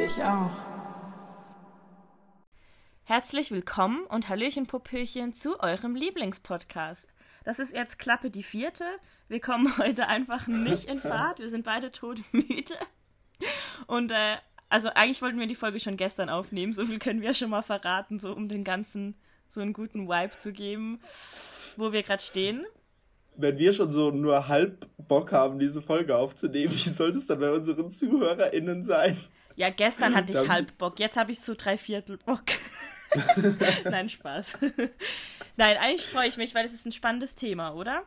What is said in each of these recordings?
dich auch. Herzlich willkommen und Hallöchen Popöchen zu eurem Lieblingspodcast. Das ist jetzt Klappe die vierte. Wir kommen heute einfach nicht in Fahrt. Wir sind beide todmüde. Und äh, also eigentlich wollten wir die Folge schon gestern aufnehmen. So viel können wir schon mal verraten, so um den ganzen so einen guten Vibe zu geben, wo wir gerade stehen wenn wir schon so nur halb Bock haben, diese Folge aufzunehmen, wie sollte es dann bei unseren ZuhörerInnen sein? Ja, gestern hatte ich dann... halb Bock, jetzt habe ich so drei Viertel Bock. Nein, Spaß. Nein, eigentlich freue ich mich, weil es ist ein spannendes Thema, oder?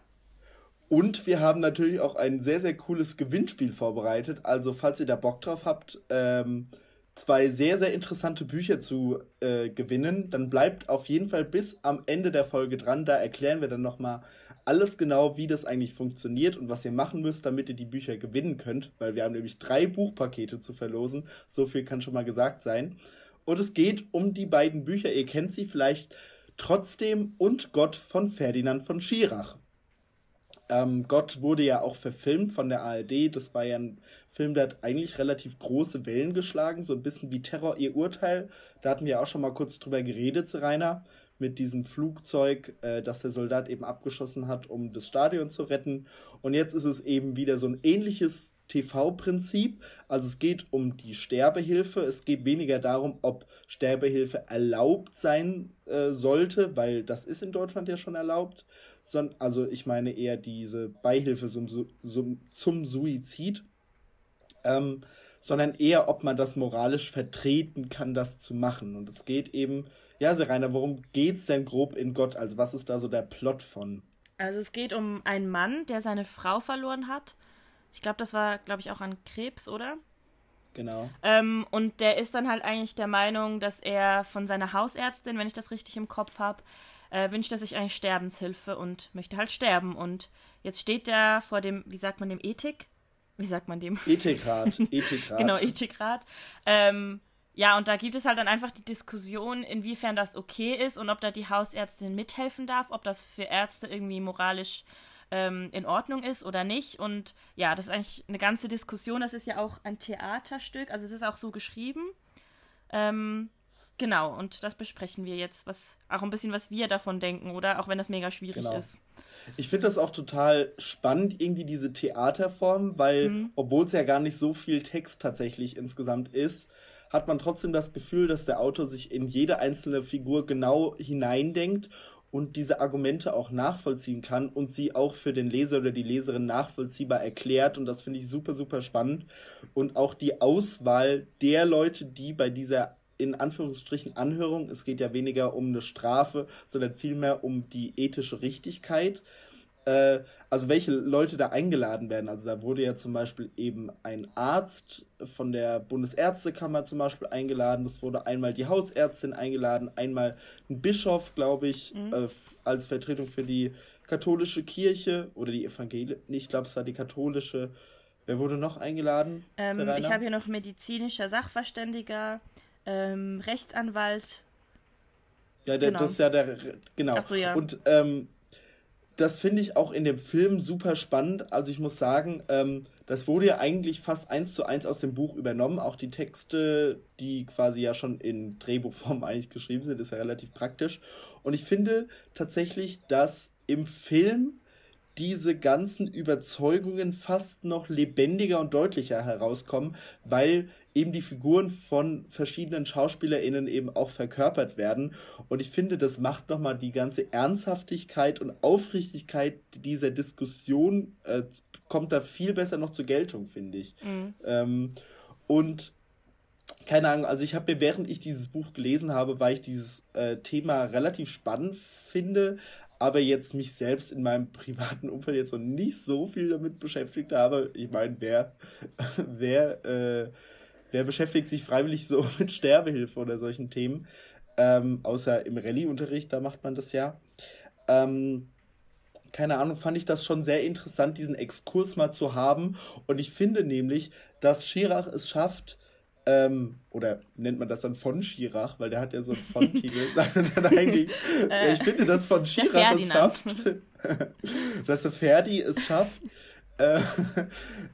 Und wir haben natürlich auch ein sehr, sehr cooles Gewinnspiel vorbereitet. Also, falls ihr da Bock drauf habt, ähm, zwei sehr, sehr interessante Bücher zu äh, gewinnen, dann bleibt auf jeden Fall bis am Ende der Folge dran. Da erklären wir dann nochmal alles genau, wie das eigentlich funktioniert und was ihr machen müsst, damit ihr die Bücher gewinnen könnt, weil wir haben nämlich drei Buchpakete zu verlosen. So viel kann schon mal gesagt sein. Und es geht um die beiden Bücher. Ihr kennt sie vielleicht trotzdem und Gott von Ferdinand von Schirach. Ähm, Gott wurde ja auch verfilmt von der ARD. Das war ja ein Film, der hat eigentlich relativ große Wellen geschlagen, so ein bisschen wie Terror, ihr Urteil. Da hatten wir auch schon mal kurz drüber geredet, Rainer mit diesem Flugzeug, äh, das der Soldat eben abgeschossen hat, um das Stadion zu retten. Und jetzt ist es eben wieder so ein ähnliches TV-Prinzip. Also es geht um die Sterbehilfe. Es geht weniger darum, ob Sterbehilfe erlaubt sein äh, sollte, weil das ist in Deutschland ja schon erlaubt. Sondern, also ich meine eher diese Beihilfe zum, zum, zum Suizid. Ähm, sondern eher, ob man das moralisch vertreten kann, das zu machen. Und es geht eben ja, Serena, worum geht's denn grob in Gott? Also was ist da so der Plot von? Also es geht um einen Mann, der seine Frau verloren hat. Ich glaube, das war, glaube ich, auch an Krebs, oder? Genau. Ähm, und der ist dann halt eigentlich der Meinung, dass er von seiner Hausärztin, wenn ich das richtig im Kopf habe, äh, wünscht er sich eigentlich Sterbenshilfe und möchte halt sterben. Und jetzt steht er vor dem, wie sagt man dem, Ethik? Wie sagt man dem? Ethikrat. Ethikrat. genau, Ethikrat. Ähm, ja, und da gibt es halt dann einfach die Diskussion, inwiefern das okay ist und ob da die Hausärztin mithelfen darf, ob das für Ärzte irgendwie moralisch ähm, in Ordnung ist oder nicht. Und ja, das ist eigentlich eine ganze Diskussion. Das ist ja auch ein Theaterstück, also es ist auch so geschrieben. Ähm, genau, und das besprechen wir jetzt, was auch ein bisschen, was wir davon denken, oder? Auch wenn das mega schwierig genau. ist. Ich finde das auch total spannend, irgendwie diese Theaterform, weil, mhm. obwohl es ja gar nicht so viel Text tatsächlich insgesamt ist, hat man trotzdem das Gefühl, dass der Autor sich in jede einzelne Figur genau hineindenkt und diese Argumente auch nachvollziehen kann und sie auch für den Leser oder die Leserin nachvollziehbar erklärt. Und das finde ich super, super spannend. Und auch die Auswahl der Leute, die bei dieser in Anführungsstrichen Anhörung, es geht ja weniger um eine Strafe, sondern vielmehr um die ethische Richtigkeit, äh, also welche Leute da eingeladen werden. Also da wurde ja zum Beispiel eben ein Arzt von der Bundesärztekammer zum Beispiel eingeladen. Es wurde einmal die Hausärztin eingeladen, einmal ein Bischof, glaube ich, mhm. äh, als Vertretung für die katholische Kirche oder die Evangelie. Ich glaube, es war die katholische. Wer wurde noch eingeladen? Ähm, ich habe hier noch medizinischer Sachverständiger, ähm, Rechtsanwalt. Ja, der, genau. das ist ja der. Genau. Ach so, ja. Und ähm, das finde ich auch in dem Film super spannend. Also ich muss sagen, ähm, das wurde ja eigentlich fast eins zu eins aus dem Buch übernommen. Auch die Texte, die quasi ja schon in Drehbuchform eigentlich geschrieben sind, ist ja relativ praktisch. Und ich finde tatsächlich, dass im Film diese ganzen Überzeugungen fast noch lebendiger und deutlicher herauskommen, weil eben die Figuren von verschiedenen SchauspielerInnen eben auch verkörpert werden. Und ich finde, das macht nochmal die ganze Ernsthaftigkeit und Aufrichtigkeit dieser Diskussion, äh, kommt da viel besser noch zur Geltung, finde ich. Mhm. Ähm, und keine Ahnung, also ich habe mir, während ich dieses Buch gelesen habe, weil ich dieses äh, Thema relativ spannend finde, aber jetzt mich selbst in meinem privaten Umfeld jetzt noch nicht so viel damit beschäftigt habe. Ich meine, wer, wer äh, wer beschäftigt sich freiwillig so mit Sterbehilfe oder solchen Themen? Ähm, außer im Rallye-Unterricht, da macht man das ja. Ähm, keine Ahnung, fand ich das schon sehr interessant, diesen Exkurs mal zu haben. Und ich finde nämlich, dass Schirach es schafft, ähm, oder nennt man das dann von Schirach, weil der hat ja so einen Von-Titel, äh, ich finde, dass von Schirach es schafft, dass der Ferdi es schafft, äh,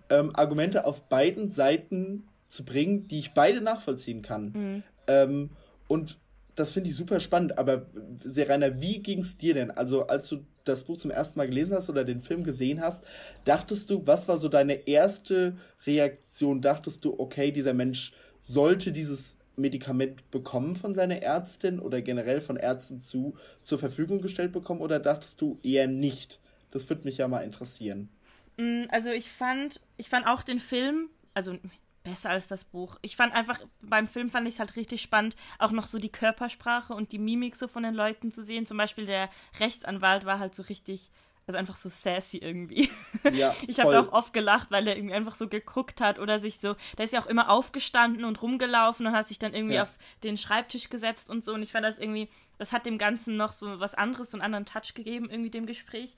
ähm, Argumente auf beiden Seiten zu bringen, die ich beide nachvollziehen kann. Mhm. Ähm, und das finde ich super spannend. Aber Serena, wie ging es dir denn? Also, als du das Buch zum ersten Mal gelesen hast oder den Film gesehen hast, dachtest du, was war so deine erste Reaktion? Dachtest du, okay, dieser Mensch sollte dieses Medikament bekommen von seiner Ärztin oder generell von Ärzten zu zur Verfügung gestellt bekommen oder dachtest du eher nicht? Das würde mich ja mal interessieren. Mm, also ich fand, ich fand auch den Film, also besser als das Buch. Ich fand einfach, beim Film fand ich es halt richtig spannend, auch noch so die Körpersprache und die Mimik so von den Leuten zu sehen. Zum Beispiel der Rechtsanwalt war halt so richtig, also einfach so sassy irgendwie. Ja, ich habe auch oft gelacht, weil er irgendwie einfach so geguckt hat oder sich so, der ist ja auch immer aufgestanden und rumgelaufen und hat sich dann irgendwie ja. auf den Schreibtisch gesetzt und so. Und ich fand das irgendwie, das hat dem Ganzen noch so was anderes, so einen anderen Touch gegeben, irgendwie dem Gespräch.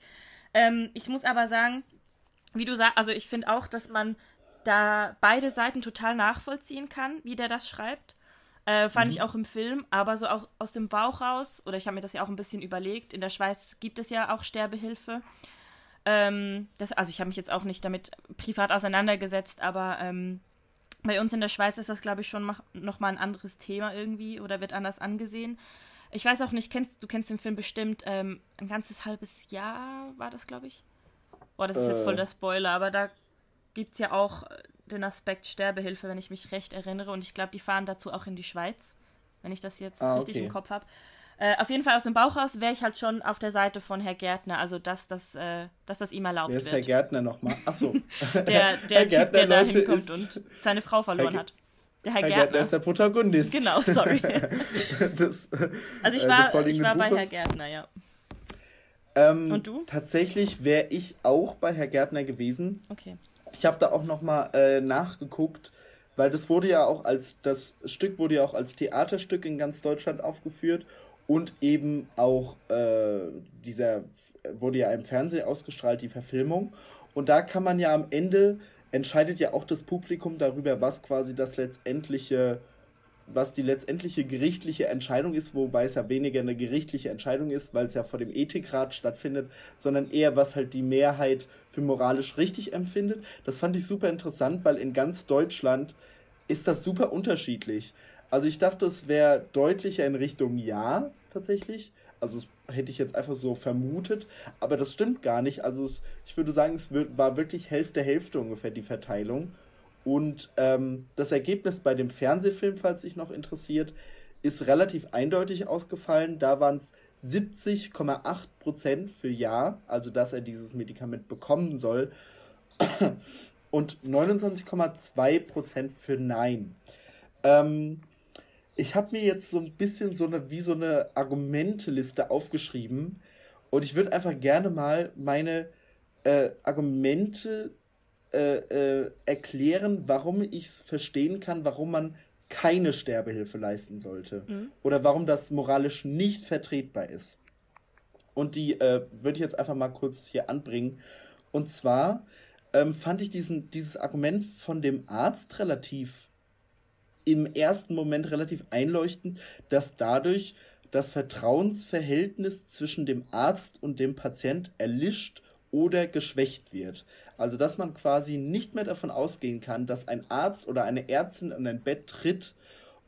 Ähm, ich muss aber sagen, wie du sagst, also ich finde auch, dass man da beide Seiten total nachvollziehen kann, wie der das schreibt. Äh, fand mhm. ich auch im Film, aber so auch aus dem Bauch raus, oder ich habe mir das ja auch ein bisschen überlegt, in der Schweiz gibt es ja auch Sterbehilfe. Ähm, das, also ich habe mich jetzt auch nicht damit privat auseinandergesetzt, aber ähm, bei uns in der Schweiz ist das, glaube ich, schon nochmal ein anderes Thema irgendwie oder wird anders angesehen. Ich weiß auch nicht, kennst, du kennst den Film bestimmt, ähm, ein ganzes halbes Jahr war das, glaube ich. Boah, das ist äh. jetzt voll äh. der Spoiler, aber da gibt es ja auch äh, den Aspekt Sterbehilfe, wenn ich mich recht erinnere. Und ich glaube, die fahren dazu auch in die Schweiz, wenn ich das jetzt ah, richtig okay. im Kopf habe. Äh, auf jeden Fall aus dem Bauch raus wäre ich halt schon auf der Seite von Herr Gärtner, also dass das, äh, dass das ihm erlaubt Wer ist wird. Herr Gärtner nochmal? Achso. der der Typ, der da hinkommt und seine Frau verloren hat. Der Herr, Herr Gärtner. Gärtner ist der Protagonist. Genau, sorry. das, also ich äh, war, ich war bei Herr Gärtner, ja. Ähm, und du? Tatsächlich wäre ich auch bei Herr Gärtner gewesen. Okay. Ich habe da auch nochmal äh, nachgeguckt, weil das wurde ja auch als, das Stück wurde ja auch als Theaterstück in ganz Deutschland aufgeführt und eben auch äh, dieser wurde ja im Fernsehen ausgestrahlt, die Verfilmung. Und da kann man ja am Ende, entscheidet ja auch das Publikum darüber, was quasi das letztendliche was die letztendliche gerichtliche Entscheidung ist, wobei es ja weniger eine gerichtliche Entscheidung ist, weil es ja vor dem Ethikrat stattfindet, sondern eher, was halt die Mehrheit für moralisch richtig empfindet. Das fand ich super interessant, weil in ganz Deutschland ist das super unterschiedlich. Also ich dachte, es wäre deutlicher in Richtung Ja tatsächlich. Also das hätte ich jetzt einfach so vermutet, aber das stimmt gar nicht. Also es, ich würde sagen, es war wirklich Hälfte Hälfte ungefähr die Verteilung. Und ähm, das Ergebnis bei dem Fernsehfilm, falls sich noch interessiert, ist relativ eindeutig ausgefallen. Da waren es 70,8% für Ja, also dass er dieses Medikament bekommen soll, und 29,2% für Nein. Ähm, ich habe mir jetzt so ein bisschen so eine, wie so eine Argumenteliste aufgeschrieben und ich würde einfach gerne mal meine äh, Argumente äh, äh, erklären, warum ich es verstehen kann, warum man keine Sterbehilfe leisten sollte. Mhm. Oder warum das moralisch nicht vertretbar ist. Und die äh, würde ich jetzt einfach mal kurz hier anbringen. Und zwar ähm, fand ich diesen, dieses Argument von dem Arzt relativ im ersten Moment relativ einleuchtend, dass dadurch das Vertrauensverhältnis zwischen dem Arzt und dem Patient erlischt oder geschwächt wird. Also dass man quasi nicht mehr davon ausgehen kann, dass ein Arzt oder eine Ärztin an dein Bett tritt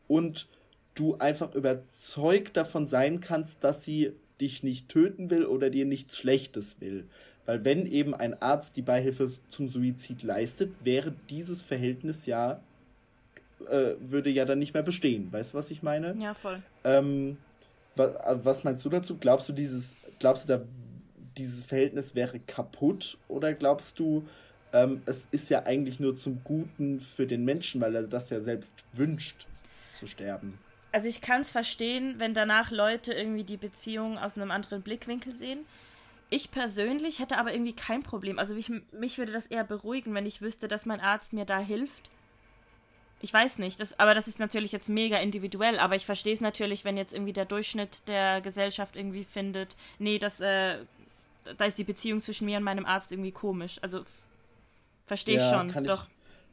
und du einfach überzeugt davon sein kannst, dass sie dich nicht töten will oder dir nichts Schlechtes will. Weil wenn eben ein Arzt die Beihilfe zum Suizid leistet, wäre dieses Verhältnis ja, äh, würde ja dann nicht mehr bestehen. Weißt du, was ich meine? Ja, voll. Ähm, was, was meinst du dazu? Glaubst du dieses, glaubst du, da dieses Verhältnis wäre kaputt oder glaubst du, ähm, es ist ja eigentlich nur zum Guten für den Menschen, weil er das ja selbst wünscht zu sterben? Also ich kann es verstehen, wenn danach Leute irgendwie die Beziehung aus einem anderen Blickwinkel sehen. Ich persönlich hätte aber irgendwie kein Problem. Also mich, mich würde das eher beruhigen, wenn ich wüsste, dass mein Arzt mir da hilft. Ich weiß nicht, das, aber das ist natürlich jetzt mega individuell, aber ich verstehe es natürlich, wenn jetzt irgendwie der Durchschnitt der Gesellschaft irgendwie findet, nee, das äh, da ist die Beziehung zwischen mir und meinem Arzt irgendwie komisch. Also verstehe ich ja, schon, kann doch.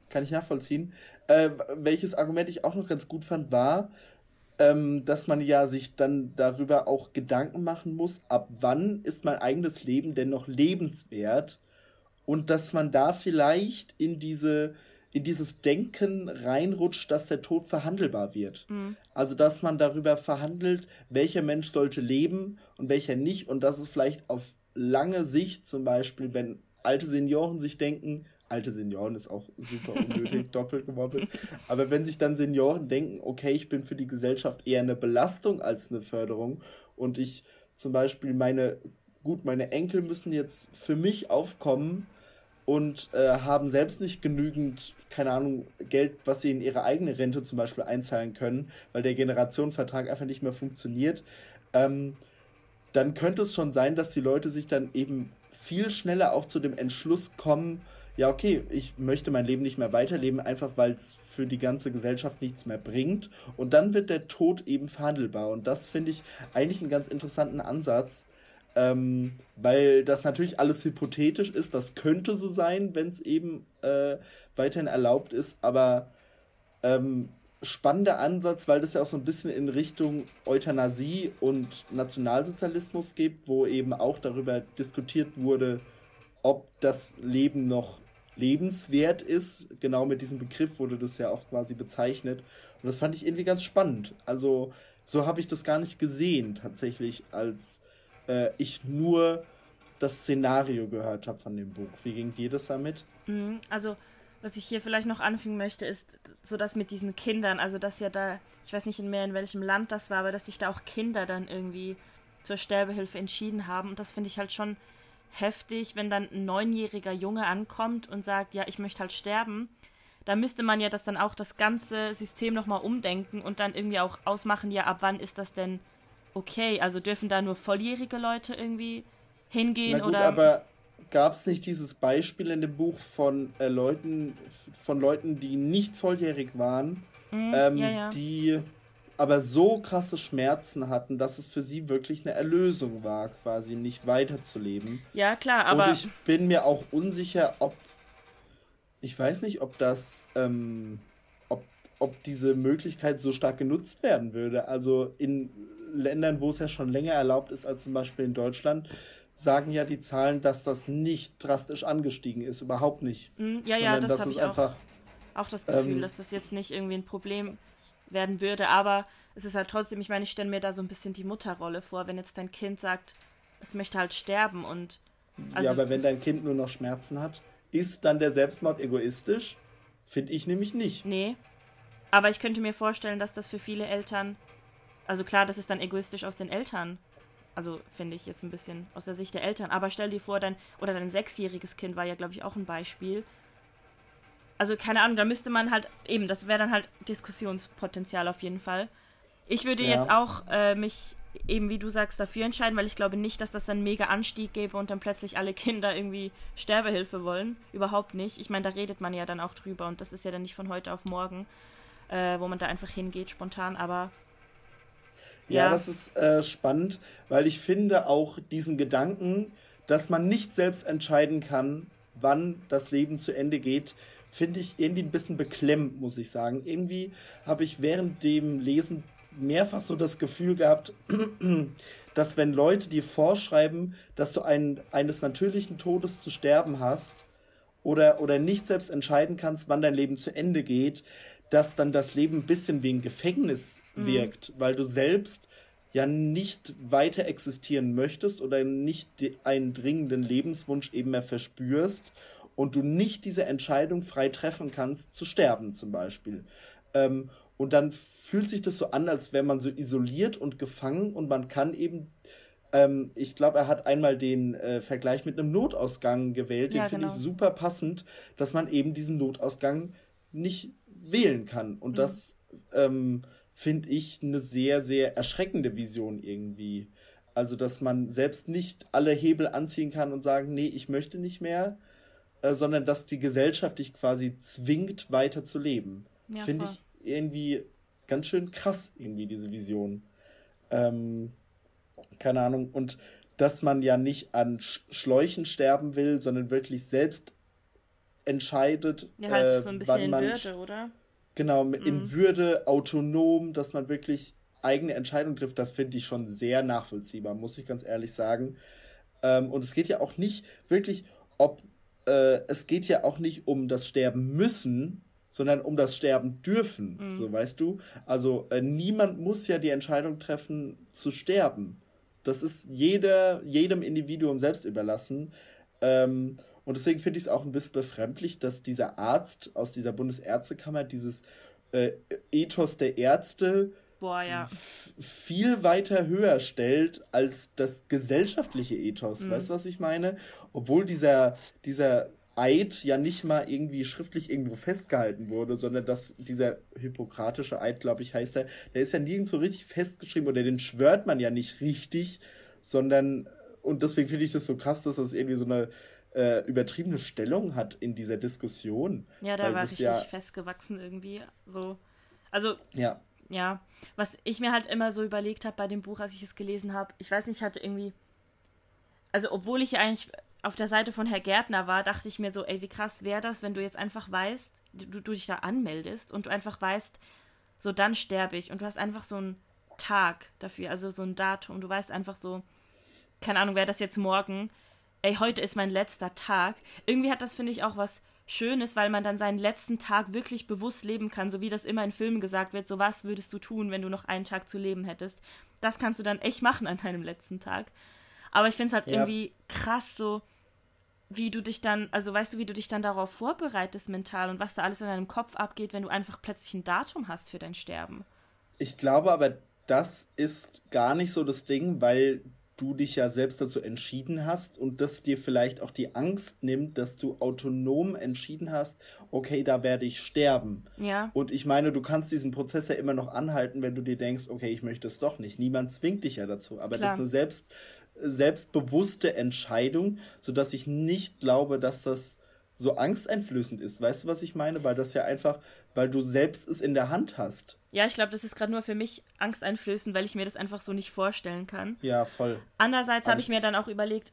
Ich, kann ich nachvollziehen. Äh, welches Argument ich auch noch ganz gut fand, war, ähm, dass man ja sich dann darüber auch Gedanken machen muss, ab wann ist mein eigenes Leben denn noch lebenswert und dass man da vielleicht in diese in dieses Denken reinrutscht, dass der Tod verhandelbar wird. Mhm. Also dass man darüber verhandelt, welcher Mensch sollte leben und welcher nicht und dass es vielleicht auf lange Sicht zum Beispiel, wenn alte Senioren sich denken, alte Senioren ist auch super unnötig, doppelt gemoppelt, aber wenn sich dann Senioren denken, okay, ich bin für die Gesellschaft eher eine Belastung als eine Förderung und ich zum Beispiel meine, gut, meine Enkel müssen jetzt für mich aufkommen, und äh, haben selbst nicht genügend, keine Ahnung, Geld, was sie in ihre eigene Rente zum Beispiel einzahlen können, weil der Generationenvertrag einfach nicht mehr funktioniert, ähm, dann könnte es schon sein, dass die Leute sich dann eben viel schneller auch zu dem Entschluss kommen, ja, okay, ich möchte mein Leben nicht mehr weiterleben, einfach weil es für die ganze Gesellschaft nichts mehr bringt. Und dann wird der Tod eben verhandelbar. Und das finde ich eigentlich einen ganz interessanten Ansatz, ähm, weil das natürlich alles hypothetisch ist. Das könnte so sein, wenn es eben äh, weiterhin erlaubt ist. Aber ähm, spannender Ansatz, weil das ja auch so ein bisschen in Richtung Euthanasie und Nationalsozialismus geht, wo eben auch darüber diskutiert wurde, ob das Leben noch lebenswert ist. Genau mit diesem Begriff wurde das ja auch quasi bezeichnet. Und das fand ich irgendwie ganz spannend. Also so habe ich das gar nicht gesehen tatsächlich als äh, ich nur das Szenario gehört habe von dem Buch. Wie ging dir das damit? Mhm, also, was ich hier vielleicht noch anfügen möchte, ist so das mit diesen Kindern. Also, dass ja da, ich weiß nicht mehr in welchem Land das war, aber dass sich da auch Kinder dann irgendwie zur Sterbehilfe entschieden haben. Und das finde ich halt schon heftig, wenn dann ein neunjähriger Junge ankommt und sagt, ja, ich möchte halt sterben. Da müsste man ja das dann auch das ganze System nochmal umdenken und dann irgendwie auch ausmachen, ja, ab wann ist das denn okay? Also dürfen da nur volljährige Leute irgendwie hingehen Na gut, oder? Aber gab es nicht dieses Beispiel in dem Buch von äh, Leuten, von Leuten, die nicht volljährig waren, mhm, ähm, ja, ja. die aber so krasse Schmerzen hatten, dass es für sie wirklich eine Erlösung war, quasi nicht weiterzuleben. Ja, klar, aber. Und ich bin mir auch unsicher, ob. Ich weiß nicht, ob das. Ähm, ob, ob diese Möglichkeit so stark genutzt werden würde. Also in Ländern, wo es ja schon länger erlaubt ist als zum Beispiel in Deutschland, sagen ja die Zahlen, dass das nicht drastisch angestiegen ist, überhaupt nicht. Mm, ja, ja, das habe ich einfach, auch, auch das Gefühl, ähm, dass das jetzt nicht irgendwie ein Problem werden würde, aber es ist halt trotzdem, ich meine, ich stelle mir da so ein bisschen die Mutterrolle vor, wenn jetzt dein Kind sagt, es möchte halt sterben und also, Ja, aber wenn dein Kind nur noch Schmerzen hat, ist dann der Selbstmord egoistisch? Finde ich nämlich nicht. Nee. Aber ich könnte mir vorstellen, dass das für viele Eltern also klar, das ist dann egoistisch aus den Eltern. Also finde ich jetzt ein bisschen aus der Sicht der Eltern. Aber stell dir vor, dein, oder dein sechsjähriges Kind war ja, glaube ich, auch ein Beispiel. Also keine Ahnung, da müsste man halt, eben, das wäre dann halt Diskussionspotenzial auf jeden Fall. Ich würde ja. jetzt auch äh, mich eben, wie du sagst, dafür entscheiden, weil ich glaube nicht, dass das dann mega Anstieg gäbe und dann plötzlich alle Kinder irgendwie Sterbehilfe wollen. Überhaupt nicht. Ich meine, da redet man ja dann auch drüber und das ist ja dann nicht von heute auf morgen, äh, wo man da einfach hingeht spontan. Aber ja, das ist äh, spannend, weil ich finde auch diesen Gedanken, dass man nicht selbst entscheiden kann, wann das Leben zu Ende geht, finde ich irgendwie ein bisschen beklemmt, muss ich sagen. Irgendwie habe ich während dem Lesen mehrfach so das Gefühl gehabt, dass wenn Leute dir vorschreiben, dass du einen, eines natürlichen Todes zu sterben hast oder, oder nicht selbst entscheiden kannst, wann dein Leben zu Ende geht, dass dann das Leben ein bisschen wie ein Gefängnis mhm. wirkt, weil du selbst ja nicht weiter existieren möchtest oder nicht einen dringenden Lebenswunsch eben mehr verspürst und du nicht diese Entscheidung frei treffen kannst, zu sterben zum Beispiel. Ähm, und dann fühlt sich das so an, als wäre man so isoliert und gefangen und man kann eben, ähm, ich glaube, er hat einmal den äh, Vergleich mit einem Notausgang gewählt, den ja, finde genau. ich super passend, dass man eben diesen Notausgang nicht wählen kann. Und mhm. das ähm, finde ich eine sehr, sehr erschreckende Vision irgendwie. Also, dass man selbst nicht alle Hebel anziehen kann und sagen, nee, ich möchte nicht mehr, äh, sondern dass die Gesellschaft dich quasi zwingt, weiter zu leben. Ja, finde ich irgendwie ganz schön krass, irgendwie, diese Vision. Ähm, keine Ahnung. Und dass man ja nicht an Schläuchen sterben will, sondern wirklich selbst entscheidet, ja, halt äh, so ein bisschen wann man in Würde, oder? Genau, mhm. in Würde, autonom, dass man wirklich eigene Entscheidungen trifft, das finde ich schon sehr nachvollziehbar, muss ich ganz ehrlich sagen. Ähm, und es geht ja auch nicht wirklich, ob äh, es geht ja auch nicht um das Sterben müssen, sondern um das Sterben dürfen, mhm. so weißt du. Also äh, niemand muss ja die Entscheidung treffen zu sterben. Das ist jeder, jedem Individuum selbst überlassen. Ähm, und deswegen finde ich es auch ein bisschen befremdlich, dass dieser Arzt aus dieser Bundesärztekammer dieses äh, Ethos der Ärzte Boah, ja. viel weiter höher stellt als das gesellschaftliche Ethos. Mhm. Weißt du, was ich meine? Obwohl dieser, dieser Eid ja nicht mal irgendwie schriftlich irgendwo festgehalten wurde, sondern dass dieser hippokratische Eid, glaube ich, heißt er, der ist ja nirgends so richtig festgeschrieben oder den schwört man ja nicht richtig, sondern, und deswegen finde ich das so krass, dass das irgendwie so eine äh, übertriebene Stellung hat in dieser Diskussion. Ja, da war richtig ja, festgewachsen irgendwie. So. Also, ja. ja. Was ich mir halt immer so überlegt habe bei dem Buch, als ich es gelesen habe, ich weiß nicht, ich hatte irgendwie. Also, obwohl ich ja eigentlich auf der Seite von Herr Gärtner war, dachte ich mir so, ey, wie krass wäre das, wenn du jetzt einfach weißt, du, du dich da anmeldest und du einfach weißt, so dann sterbe ich und du hast einfach so einen Tag dafür, also so ein Datum. Du weißt einfach so, keine Ahnung, wäre das jetzt morgen, ey, heute ist mein letzter Tag. Irgendwie hat das, finde ich, auch was Schönes, weil man dann seinen letzten Tag wirklich bewusst leben kann, so wie das immer in Filmen gesagt wird, so was würdest du tun, wenn du noch einen Tag zu leben hättest. Das kannst du dann echt machen an deinem letzten Tag. Aber ich finde es halt ja. irgendwie krass, so wie du dich dann, also weißt du, wie du dich dann darauf vorbereitest mental und was da alles in deinem Kopf abgeht, wenn du einfach plötzlich ein Datum hast für dein Sterben. Ich glaube aber, das ist gar nicht so das Ding, weil du dich ja selbst dazu entschieden hast und das dir vielleicht auch die Angst nimmt, dass du autonom entschieden hast, okay, da werde ich sterben. Ja. Und ich meine, du kannst diesen Prozess ja immer noch anhalten, wenn du dir denkst, okay, ich möchte es doch nicht. Niemand zwingt dich ja dazu, aber Klar. das ist eine selbst selbstbewusste Entscheidung, sodass ich nicht glaube, dass das so angsteinflößend ist. Weißt du, was ich meine? Weil das ja einfach, weil du selbst es in der Hand hast. Ja, ich glaube, das ist gerade nur für mich angsteinflößend, weil ich mir das einfach so nicht vorstellen kann. Ja, voll. Andererseits habe ich mir dann auch überlegt,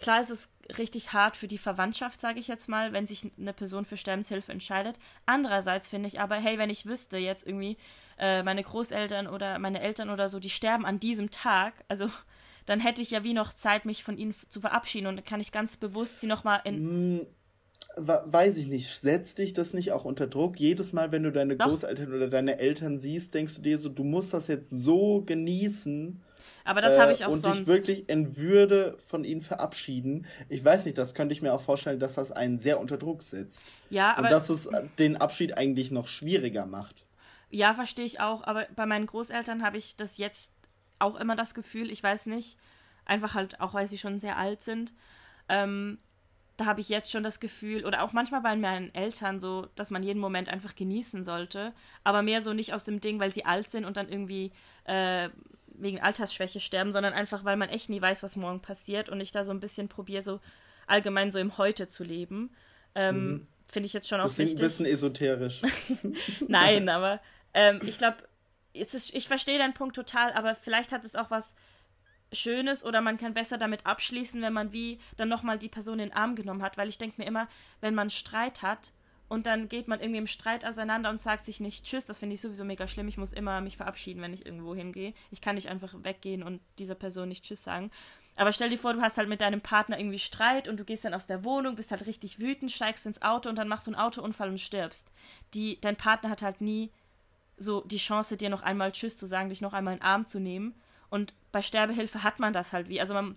klar ist es richtig hart für die Verwandtschaft, sage ich jetzt mal, wenn sich eine Person für Sterbenshilfe entscheidet. Andererseits finde ich aber, hey, wenn ich wüsste jetzt irgendwie, äh, meine Großeltern oder meine Eltern oder so, die sterben an diesem Tag, also dann hätte ich ja wie noch Zeit, mich von ihnen zu verabschieden und dann kann ich ganz bewusst sie nochmal in. Hm, weiß ich nicht. Setzt dich das nicht auch unter Druck? Jedes Mal, wenn du deine Doch. Großeltern oder deine Eltern siehst, denkst du dir so, du musst das jetzt so genießen. Aber das äh, habe ich auch und sonst. Und dich wirklich in Würde von ihnen verabschieden. Ich weiß nicht, das könnte ich mir auch vorstellen, dass das einen sehr unter Druck setzt. Ja, aber. Und dass es den Abschied eigentlich noch schwieriger macht. Ja, verstehe ich auch. Aber bei meinen Großeltern habe ich das jetzt auch immer das Gefühl, ich weiß nicht, einfach halt auch, weil sie schon sehr alt sind. Ähm, da habe ich jetzt schon das Gefühl, oder auch manchmal bei meinen Eltern so, dass man jeden Moment einfach genießen sollte, aber mehr so nicht aus dem Ding, weil sie alt sind und dann irgendwie äh, wegen Altersschwäche sterben, sondern einfach, weil man echt nie weiß, was morgen passiert und ich da so ein bisschen probiere, so allgemein so im Heute zu leben. Ähm, mhm. Finde ich jetzt schon das auch wichtig. ein bisschen esoterisch. Nein, aber ähm, ich glaube, ist, ich verstehe deinen Punkt total, aber vielleicht hat es auch was Schönes oder man kann besser damit abschließen, wenn man wie dann nochmal die Person in den Arm genommen hat, weil ich denke mir immer, wenn man Streit hat und dann geht man irgendwie im Streit auseinander und sagt sich nicht Tschüss, das finde ich sowieso mega schlimm. Ich muss immer mich verabschieden, wenn ich irgendwo hingehe. Ich kann nicht einfach weggehen und dieser Person nicht Tschüss sagen. Aber stell dir vor, du hast halt mit deinem Partner irgendwie Streit und du gehst dann aus der Wohnung, bist halt richtig wütend, steigst ins Auto und dann machst du einen Autounfall und stirbst. Die, dein Partner hat halt nie so die Chance, dir noch einmal Tschüss zu sagen, dich noch einmal in den Arm zu nehmen. Und bei Sterbehilfe hat man das halt wie. Also man.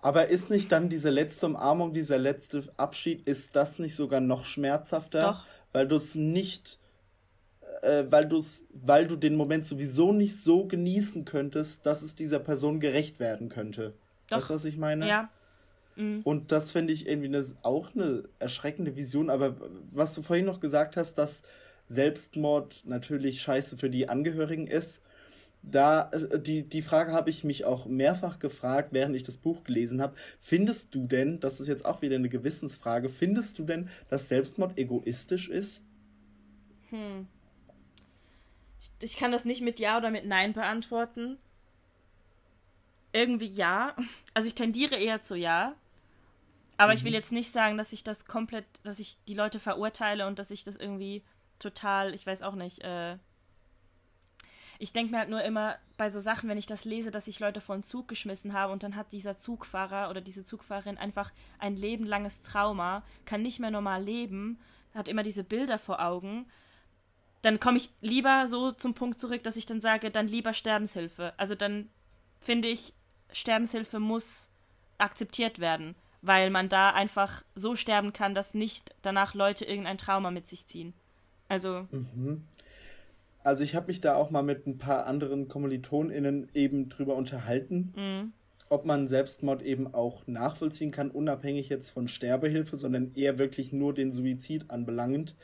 Aber ist nicht dann diese letzte Umarmung, dieser letzte Abschied, ist das nicht sogar noch schmerzhafter? Doch. Weil du es nicht, äh, weil du weil du den Moment sowieso nicht so genießen könntest, dass es dieser Person gerecht werden könnte. Doch. Weißt du, was ich meine? Ja. Mhm. Und das finde ich irgendwie eine, auch eine erschreckende Vision. Aber was du vorhin noch gesagt hast, dass Selbstmord natürlich scheiße für die Angehörigen ist. Da, äh, die, die Frage habe ich mich auch mehrfach gefragt, während ich das Buch gelesen habe. Findest du denn, das ist jetzt auch wieder eine Gewissensfrage, findest du denn, dass Selbstmord egoistisch ist? Hm. Ich, ich kann das nicht mit Ja oder mit Nein beantworten. Irgendwie ja. Also ich tendiere eher zu Ja. Aber mhm. ich will jetzt nicht sagen, dass ich das komplett, dass ich die Leute verurteile und dass ich das irgendwie total, ich weiß auch nicht, äh, ich denke mir halt nur immer bei so Sachen, wenn ich das lese, dass sich Leute vor einen Zug geschmissen haben und dann hat dieser Zugfahrer oder diese Zugfahrerin einfach ein lebenlanges Trauma, kann nicht mehr normal leben, hat immer diese Bilder vor Augen. Dann komme ich lieber so zum Punkt zurück, dass ich dann sage, dann lieber Sterbenshilfe. Also dann finde ich, Sterbenshilfe muss akzeptiert werden, weil man da einfach so sterben kann, dass nicht danach Leute irgendein Trauma mit sich ziehen. Also. Mhm. Also ich habe mich da auch mal mit ein paar anderen KommilitonInnen eben drüber unterhalten, mhm. ob man Selbstmord eben auch nachvollziehen kann, unabhängig jetzt von Sterbehilfe, sondern eher wirklich nur den Suizid anbelangend.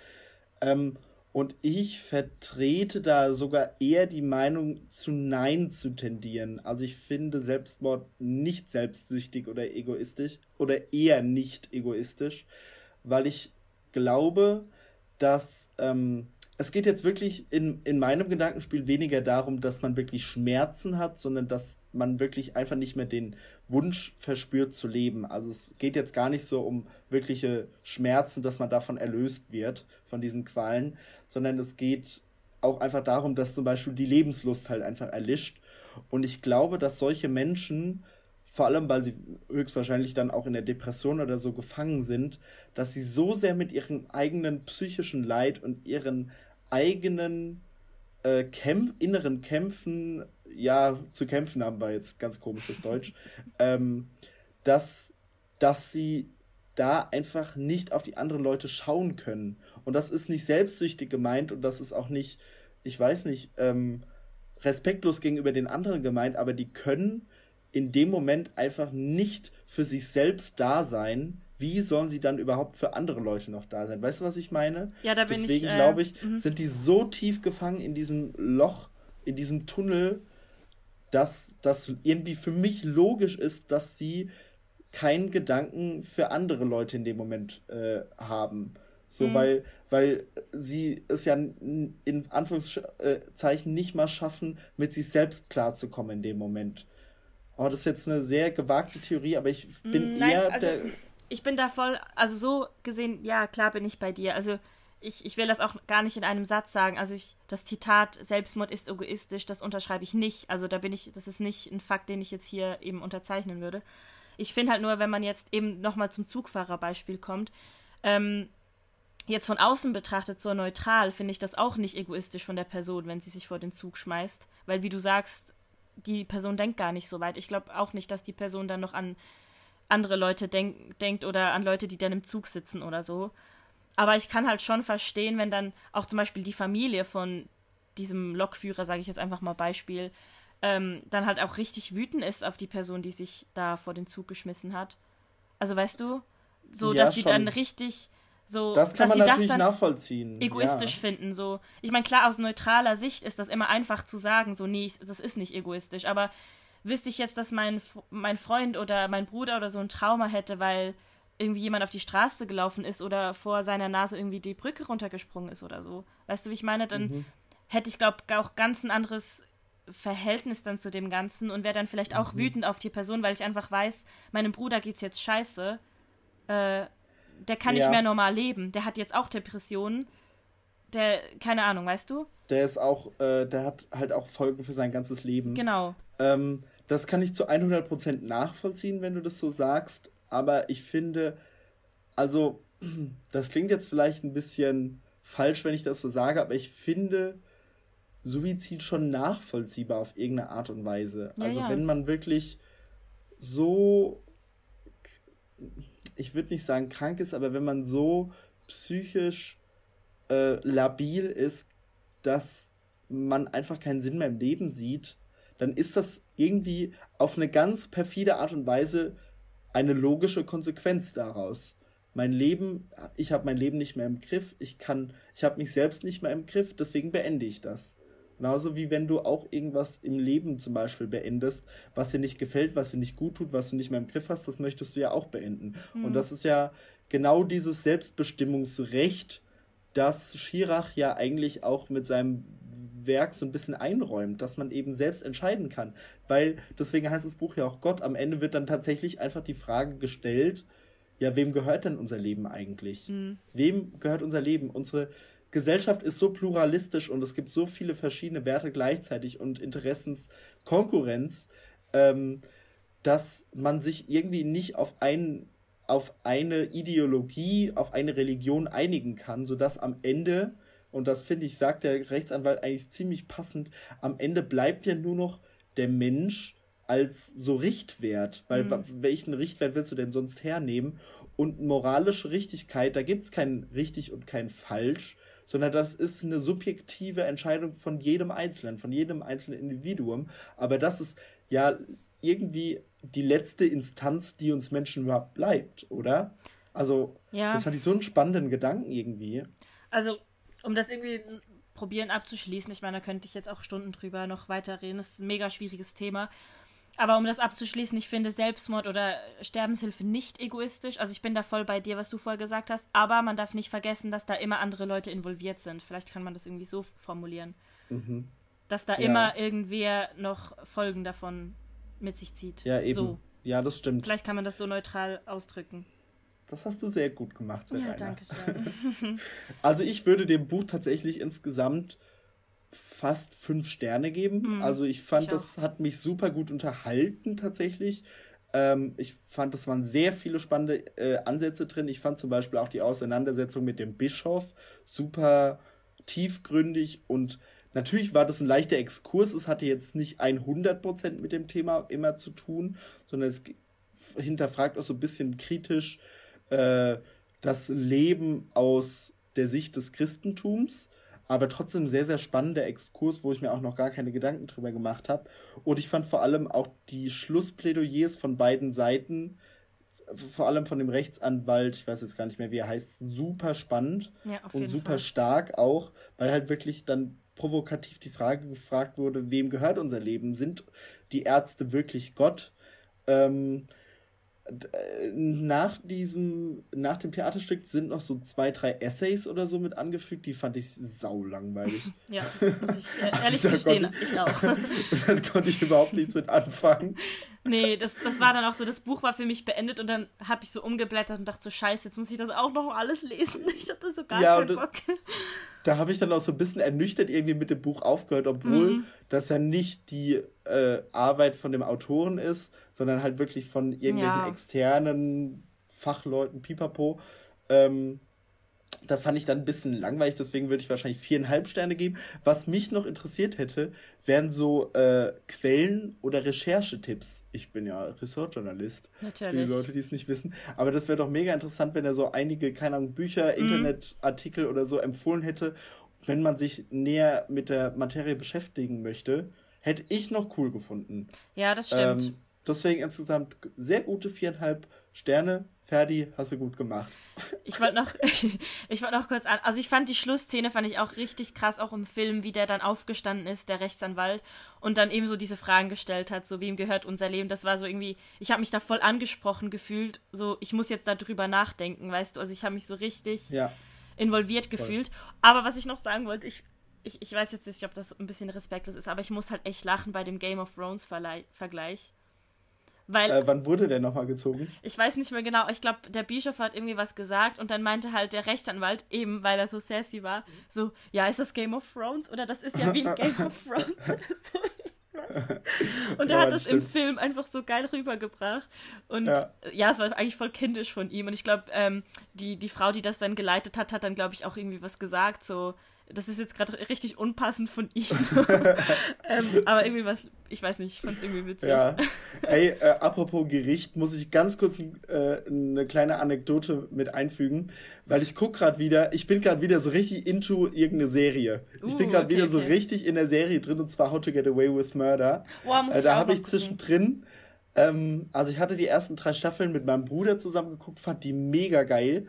Ähm, und ich vertrete da sogar eher die Meinung, zu Nein zu tendieren. Also ich finde Selbstmord nicht selbstsüchtig oder egoistisch oder eher nicht egoistisch, weil ich glaube, dass ähm, es geht jetzt wirklich in, in meinem Gedankenspiel weniger darum, dass man wirklich Schmerzen hat, sondern dass man wirklich einfach nicht mehr den Wunsch verspürt zu leben. Also es geht jetzt gar nicht so um wirkliche Schmerzen, dass man davon erlöst wird, von diesen Qualen, sondern es geht auch einfach darum, dass zum Beispiel die Lebenslust halt einfach erlischt. Und ich glaube, dass solche Menschen, vor allem weil sie höchstwahrscheinlich dann auch in der Depression oder so gefangen sind, dass sie so sehr mit ihrem eigenen psychischen Leid und ihren eigenen äh, Kämpf inneren Kämpfen, ja, zu kämpfen haben wir jetzt ganz komisches Deutsch, ähm, dass, dass sie da einfach nicht auf die anderen Leute schauen können. Und das ist nicht selbstsüchtig gemeint und das ist auch nicht, ich weiß nicht, ähm, respektlos gegenüber den anderen gemeint, aber die können in dem Moment einfach nicht für sich selbst da sein, wie sollen sie dann überhaupt für andere Leute noch da sein? Weißt du, was ich meine? Ja, da bin Deswegen ich. Deswegen äh, glaube ich, -hmm. sind die so tief gefangen in diesem Loch, in diesem Tunnel, dass das irgendwie für mich logisch ist, dass sie keinen Gedanken für andere Leute in dem Moment äh, haben. So, mhm. weil, weil sie es ja in Anführungszeichen nicht mal schaffen, mit sich selbst klarzukommen in dem Moment. Aber das ist jetzt eine sehr gewagte Theorie, aber ich bin Nein, eher also, der ich bin da voll, also so gesehen, ja, klar bin ich bei dir. Also ich, ich will das auch gar nicht in einem Satz sagen. Also ich, das Zitat Selbstmord ist egoistisch, das unterschreibe ich nicht. Also da bin ich, das ist nicht ein Fakt, den ich jetzt hier eben unterzeichnen würde. Ich finde halt nur, wenn man jetzt eben nochmal zum Zugfahrerbeispiel kommt, ähm, jetzt von außen betrachtet, so neutral, finde ich das auch nicht egoistisch von der Person, wenn sie sich vor den Zug schmeißt. Weil, wie du sagst, die Person denkt gar nicht so weit. Ich glaube auch nicht, dass die Person dann noch an andere Leute denk, denkt oder an Leute, die dann im Zug sitzen oder so. Aber ich kann halt schon verstehen, wenn dann auch zum Beispiel die Familie von diesem Lokführer, sage ich jetzt einfach mal Beispiel, ähm, dann halt auch richtig wütend ist auf die Person, die sich da vor den Zug geschmissen hat. Also weißt du, so ja, dass sie dann richtig so, das kann man natürlich das nachvollziehen. Egoistisch ja. finden. So, ich meine, klar, aus neutraler Sicht ist das immer einfach zu sagen, so, nee, das ist nicht egoistisch, aber wüsste ich jetzt, dass mein, mein Freund oder mein Bruder oder so ein Trauma hätte, weil irgendwie jemand auf die Straße gelaufen ist oder vor seiner Nase irgendwie die Brücke runtergesprungen ist oder so. Weißt du, wie ich meine? Dann mhm. hätte ich, glaube ich, auch ganz ein anderes Verhältnis dann zu dem Ganzen und wäre dann vielleicht auch mhm. wütend auf die Person, weil ich einfach weiß, meinem Bruder geht's jetzt scheiße. Äh, der kann ja. nicht mehr normal leben. Der hat jetzt auch Depressionen. Der, keine Ahnung, weißt du? Der ist auch, äh, der hat halt auch Folgen für sein ganzes Leben. Genau. Ähm, das kann ich zu 100% nachvollziehen, wenn du das so sagst, aber ich finde, also, das klingt jetzt vielleicht ein bisschen falsch, wenn ich das so sage, aber ich finde Suizid schon nachvollziehbar auf irgendeine Art und Weise. Ja, also, ja. wenn man wirklich so, ich würde nicht sagen krank ist, aber wenn man so psychisch äh, labil ist, dass man einfach keinen Sinn mehr im Leben sieht, dann ist das irgendwie auf eine ganz perfide Art und Weise eine logische Konsequenz daraus. Mein Leben, ich habe mein Leben nicht mehr im Griff, ich kann, ich habe mich selbst nicht mehr im Griff, deswegen beende ich das. Genauso wie wenn du auch irgendwas im Leben zum Beispiel beendest, was dir nicht gefällt, was dir nicht gut tut, was du nicht mehr im Griff hast, das möchtest du ja auch beenden. Mhm. Und das ist ja genau dieses Selbstbestimmungsrecht, das Schirach ja eigentlich auch mit seinem Werk so ein bisschen einräumt, dass man eben selbst entscheiden kann. Weil, deswegen heißt das Buch ja auch Gott, am Ende wird dann tatsächlich einfach die Frage gestellt, ja, wem gehört denn unser Leben eigentlich? Mhm. Wem gehört unser Leben? Unsere Gesellschaft ist so pluralistisch und es gibt so viele verschiedene Werte gleichzeitig und Interessenskonkurrenz, ähm, dass man sich irgendwie nicht auf einen auf eine Ideologie, auf eine Religion einigen kann, sodass am Ende, und das finde ich, sagt der Rechtsanwalt eigentlich ziemlich passend, am Ende bleibt ja nur noch der Mensch als so Richtwert, weil mhm. welchen Richtwert willst du denn sonst hernehmen? Und moralische Richtigkeit, da gibt es kein richtig und kein falsch, sondern das ist eine subjektive Entscheidung von jedem Einzelnen, von jedem einzelnen Individuum. Aber das ist ja irgendwie die letzte Instanz, die uns Menschen überhaupt bleibt, oder? Also, ja. das fand ich so einen spannenden Gedanken irgendwie. Also, um das irgendwie probieren abzuschließen, ich meine, da könnte ich jetzt auch Stunden drüber noch weiter reden, das ist ein mega schwieriges Thema. Aber um das abzuschließen, ich finde Selbstmord oder Sterbenshilfe nicht egoistisch. Also ich bin da voll bei dir, was du vorher gesagt hast. Aber man darf nicht vergessen, dass da immer andere Leute involviert sind. Vielleicht kann man das irgendwie so formulieren. Mhm. Dass da ja. immer irgendwer noch Folgen davon mit sich zieht. Ja, eben. So. Ja, das stimmt. Vielleicht kann man das so neutral ausdrücken. Das hast du sehr gut gemacht, Serena. Ja, danke schön. also ich würde dem Buch tatsächlich insgesamt fast fünf Sterne geben. Mhm. Also ich fand, ich das hat mich super gut unterhalten tatsächlich. Ähm, ich fand, es waren sehr viele spannende äh, Ansätze drin. Ich fand zum Beispiel auch die Auseinandersetzung mit dem Bischof super tiefgründig und Natürlich war das ein leichter Exkurs. Es hatte jetzt nicht 100% mit dem Thema immer zu tun, sondern es hinterfragt auch so ein bisschen kritisch äh, das Leben aus der Sicht des Christentums. Aber trotzdem sehr, sehr spannender Exkurs, wo ich mir auch noch gar keine Gedanken drüber gemacht habe. Und ich fand vor allem auch die Schlussplädoyers von beiden Seiten, vor allem von dem Rechtsanwalt, ich weiß jetzt gar nicht mehr, wie er heißt, super spannend ja, und super Fall. stark auch, weil halt wirklich dann provokativ die Frage gefragt wurde, wem gehört unser Leben? Sind die Ärzte wirklich Gott? Ähm, äh, nach diesem, nach dem Theaterstück sind noch so zwei, drei Essays oder so mit angefügt, die fand ich sau langweilig. Ja, muss ich äh, also ehrlich also gestehen, ich auch. dann konnte ich überhaupt nichts mit anfangen. Nee, das, das war dann auch so, das Buch war für mich beendet und dann habe ich so umgeblättert und dachte so, scheiße, jetzt muss ich das auch noch alles lesen. Ich hatte so gar ja, keinen Bock. Da habe ich dann auch so ein bisschen ernüchtert irgendwie mit dem Buch aufgehört, obwohl mhm. das ja nicht die äh, Arbeit von dem Autoren ist, sondern halt wirklich von irgendwelchen ja. externen Fachleuten, pipapo. Ähm, das fand ich dann ein bisschen langweilig, deswegen würde ich wahrscheinlich viereinhalb Sterne geben. Was mich noch interessiert hätte, wären so äh, Quellen- oder Recherchetipps. Ich bin ja Ressortjournalist. Natürlich. Für die Leute, die es nicht wissen. Aber das wäre doch mega interessant, wenn er so einige, keine Ahnung, Bücher, mhm. Internetartikel oder so empfohlen hätte. Wenn man sich näher mit der Materie beschäftigen möchte, hätte ich noch cool gefunden. Ja, das stimmt. Ähm, deswegen insgesamt sehr gute viereinhalb Sterne. Ferdi, hast du gut gemacht. Ich wollte noch, ich wollte noch kurz an, also ich fand die Schlussszene fand ich auch richtig krass, auch im Film, wie der dann aufgestanden ist, der Rechtsanwalt, und dann eben so diese Fragen gestellt hat, so wem gehört unser Leben. Das war so irgendwie, ich habe mich da voll angesprochen gefühlt, so ich muss jetzt darüber nachdenken, weißt du, also ich habe mich so richtig ja. involviert voll. gefühlt. Aber was ich noch sagen wollte, ich, ich, ich weiß jetzt nicht, ob das ein bisschen respektlos ist, aber ich muss halt echt lachen bei dem Game of Thrones Vergleich weil, äh, wann wurde der nochmal gezogen? Ich weiß nicht mehr genau. Ich glaube, der Bischof hat irgendwie was gesagt und dann meinte halt der Rechtsanwalt, eben weil er so sassy war, so, ja, ist das Game of Thrones oder das ist ja wie ein Game of Thrones oder so. Und er ja, hat das stimmt. im Film einfach so geil rübergebracht. Und ja, ja es war eigentlich voll kindisch von ihm. Und ich glaube, ähm, die, die Frau, die das dann geleitet hat, hat dann, glaube ich, auch irgendwie was gesagt, so, das ist jetzt gerade richtig unpassend von ihm. ähm, aber irgendwie was, ich weiß nicht, ich fand es irgendwie witzig. Ja. Hey, äh, apropos Gericht, muss ich ganz kurz äh, eine kleine Anekdote mit einfügen, weil ich gucke gerade wieder, ich bin gerade wieder so richtig into irgendeine Serie. Uh, ich bin gerade okay, wieder so richtig in der Serie drin und zwar How to Get Away with Murder. Oh, muss äh, da habe ich gucken. zwischendrin, ähm, also ich hatte die ersten drei Staffeln mit meinem Bruder zusammen geguckt, fand die mega geil.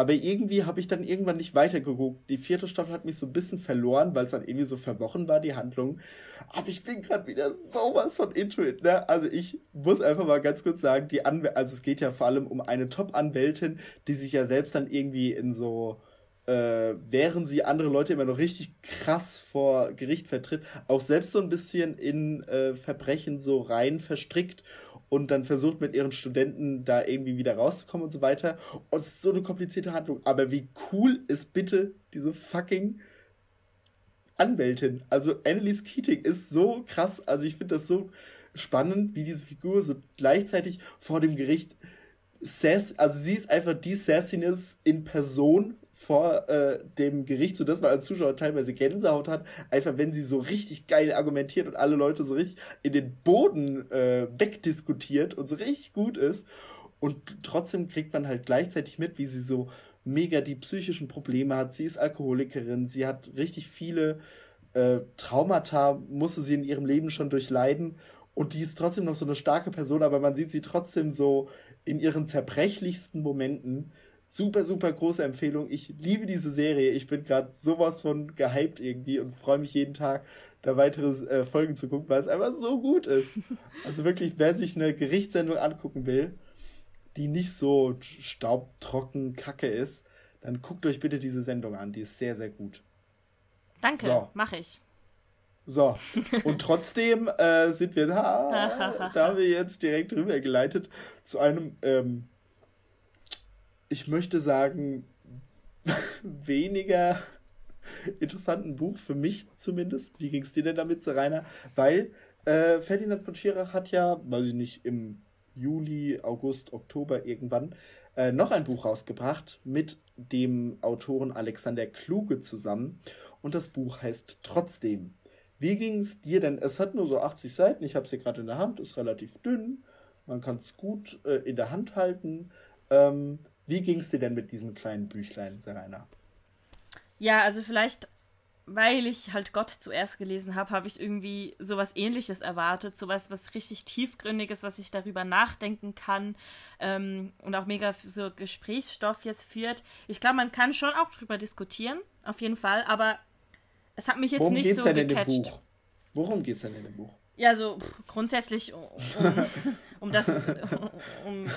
Aber irgendwie habe ich dann irgendwann nicht weitergeguckt. Die vierte Staffel hat mich so ein bisschen verloren, weil es dann irgendwie so verwochen war, die Handlung. Aber ich bin gerade wieder sowas von Intuit. Ne? Also ich muss einfach mal ganz kurz sagen, die Anw also es geht ja vor allem um eine Top-Anwältin, die sich ja selbst dann irgendwie in so äh, während sie andere Leute immer noch richtig krass vor Gericht vertritt, auch selbst so ein bisschen in äh, Verbrechen so rein verstrickt und dann versucht mit ihren Studenten da irgendwie wieder rauszukommen und so weiter. Und es ist so eine komplizierte Handlung. Aber wie cool ist bitte diese fucking Anwältin? Also Annelies Keating ist so krass. Also ich finde das so spannend, wie diese Figur so gleichzeitig vor dem Gericht sass, also sie ist einfach die Sassiness in Person vor äh, dem Gericht, sodass man als Zuschauer teilweise Gänsehaut hat, einfach wenn sie so richtig geil argumentiert und alle Leute so richtig in den Boden äh, wegdiskutiert und so richtig gut ist. Und trotzdem kriegt man halt gleichzeitig mit, wie sie so mega die psychischen Probleme hat. Sie ist Alkoholikerin, sie hat richtig viele äh, Traumata, musste sie in ihrem Leben schon durchleiden. Und die ist trotzdem noch so eine starke Person, aber man sieht sie trotzdem so in ihren zerbrechlichsten Momenten super, super große Empfehlung. Ich liebe diese Serie. Ich bin gerade sowas von gehypt irgendwie und freue mich jeden Tag, da weitere äh, Folgen zu gucken, weil es einfach so gut ist. Also wirklich, wer sich eine Gerichtssendung angucken will, die nicht so staubtrocken kacke ist, dann guckt euch bitte diese Sendung an. Die ist sehr, sehr gut. Danke, so. mache ich. So, und trotzdem äh, sind wir da. da haben wir jetzt direkt rübergeleitet zu einem ähm, ich möchte sagen, weniger interessanten Buch, für mich zumindest. Wie ging es dir denn damit, Rainer? Weil äh, Ferdinand von Schirach hat ja, weiß ich nicht, im Juli, August, Oktober irgendwann äh, noch ein Buch rausgebracht mit dem Autoren Alexander Kluge zusammen. Und das Buch heißt Trotzdem. Wie ging es dir denn? Es hat nur so 80 Seiten, ich habe es hier gerade in der Hand, ist relativ dünn, man kann es gut äh, in der Hand halten. Ähm, wie ging es dir denn mit diesem kleinen Büchlein, Serena? Ja, also vielleicht, weil ich halt Gott zuerst gelesen habe, habe ich irgendwie sowas ähnliches erwartet, sowas, was richtig tiefgründiges, was ich darüber nachdenken kann ähm, und auch mega so Gesprächsstoff jetzt führt. Ich glaube, man kann schon auch drüber diskutieren, auf jeden Fall, aber es hat mich jetzt Worum nicht so denn gecatcht. In dem Buch? Worum geht es denn in dem Buch? Ja, so grundsätzlich um, um das. Um, um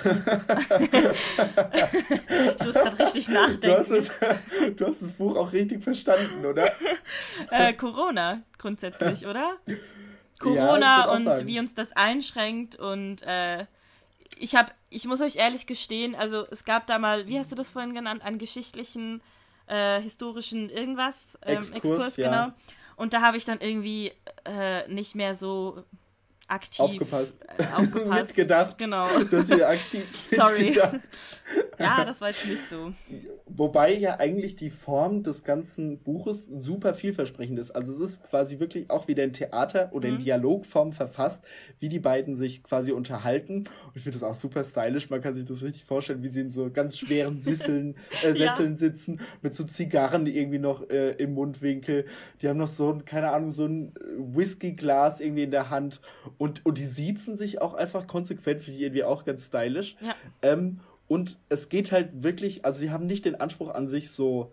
ich muss gerade richtig nachdenken. Du hast, es, du hast, das Buch auch richtig verstanden, oder? Äh, Corona, grundsätzlich, oder? Corona ja, und sagen. wie uns das einschränkt und äh, ich habe, ich muss euch ehrlich gestehen, also es gab da mal, wie hast du das vorhin genannt, einen geschichtlichen, äh, historischen irgendwas, ähm, Exkurs, Exkurs ja. genau. Und da habe ich dann irgendwie äh, nicht mehr so aktiv aufgepasst. Äh, aufgepasst. mitgedacht. Genau. Dass wir aktiv Sorry. ja, das war jetzt nicht so. Wobei ja eigentlich die Form des ganzen Buches super vielversprechend ist. Also es ist quasi wirklich auch wieder in Theater oder mhm. in Dialogform verfasst, wie die beiden sich quasi unterhalten. Und ich finde das auch super stylisch. Man kann sich das richtig vorstellen, wie sie in so ganz schweren Sisseln, äh, Sesseln ja. sitzen, mit so Zigarren irgendwie noch äh, im Mundwinkel. Die haben noch so ein, keine Ahnung, so ein Whiskyglas irgendwie in der Hand und, und die siezen sich auch einfach konsequent, finde ich irgendwie auch ganz stylisch. Ja. Ähm, und es geht halt wirklich, also sie haben nicht den Anspruch an sich, so,